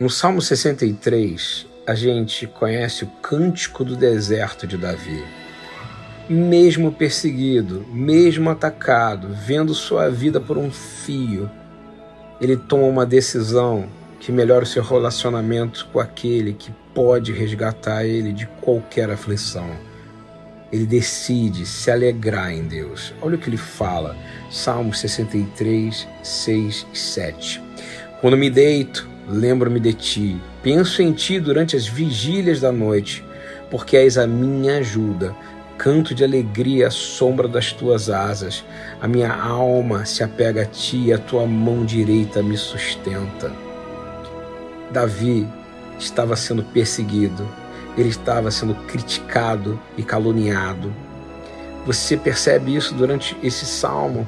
No Salmo 63, a gente conhece o cântico do deserto de Davi. Mesmo perseguido, mesmo atacado, vendo sua vida por um fio, ele toma uma decisão que melhora o seu relacionamento com aquele que pode resgatar ele de qualquer aflição. Ele decide se alegrar em Deus. Olha o que ele fala, Salmo 63, 6 e 7. Quando me deito, lembro-me de ti, penso em ti durante as vigílias da noite, porque és a minha ajuda. Canto de alegria à sombra das tuas asas. A minha alma se apega a ti e a tua mão direita me sustenta. Davi estava sendo perseguido, ele estava sendo criticado e caluniado. Você percebe isso durante esse salmo,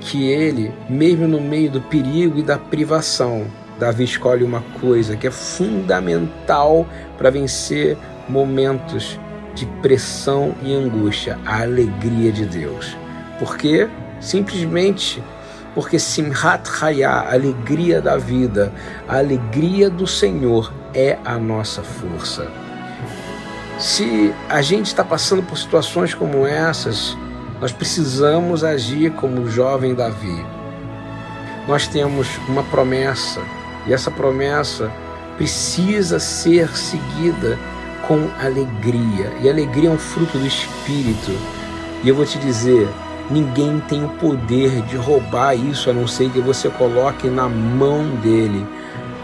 que ele, mesmo no meio do perigo e da privação, Davi escolhe uma coisa que é fundamental para vencer momentos de pressão e angústia, a alegria de Deus. Por quê? Simplesmente porque Simhat Hayah, a alegria da vida, a alegria do Senhor é a nossa força. Se a gente está passando por situações como essas, nós precisamos agir como o jovem Davi. Nós temos uma promessa e essa promessa precisa ser seguida com alegria. E alegria é um fruto do Espírito. E eu vou te dizer, Ninguém tem o poder de roubar isso a não ser que você coloque na mão dele.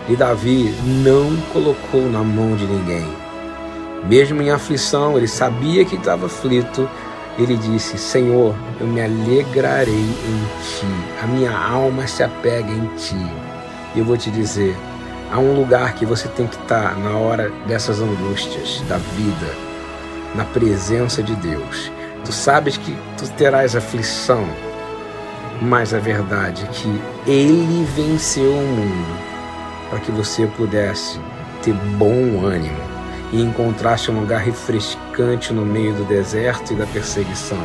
E Davi não colocou na mão de ninguém. Mesmo em aflição, ele sabia que estava aflito. Ele disse: Senhor, eu me alegrarei em ti, a minha alma se apega em ti. E eu vou te dizer: há um lugar que você tem que estar na hora dessas angústias da vida, na presença de Deus. Tu sabes que tu terás aflição, mas a verdade é que Ele venceu o mundo para que você pudesse ter bom ânimo e encontrasse um lugar refrescante no meio do deserto e da perseguição.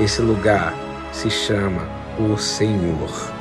Esse lugar se chama o Senhor.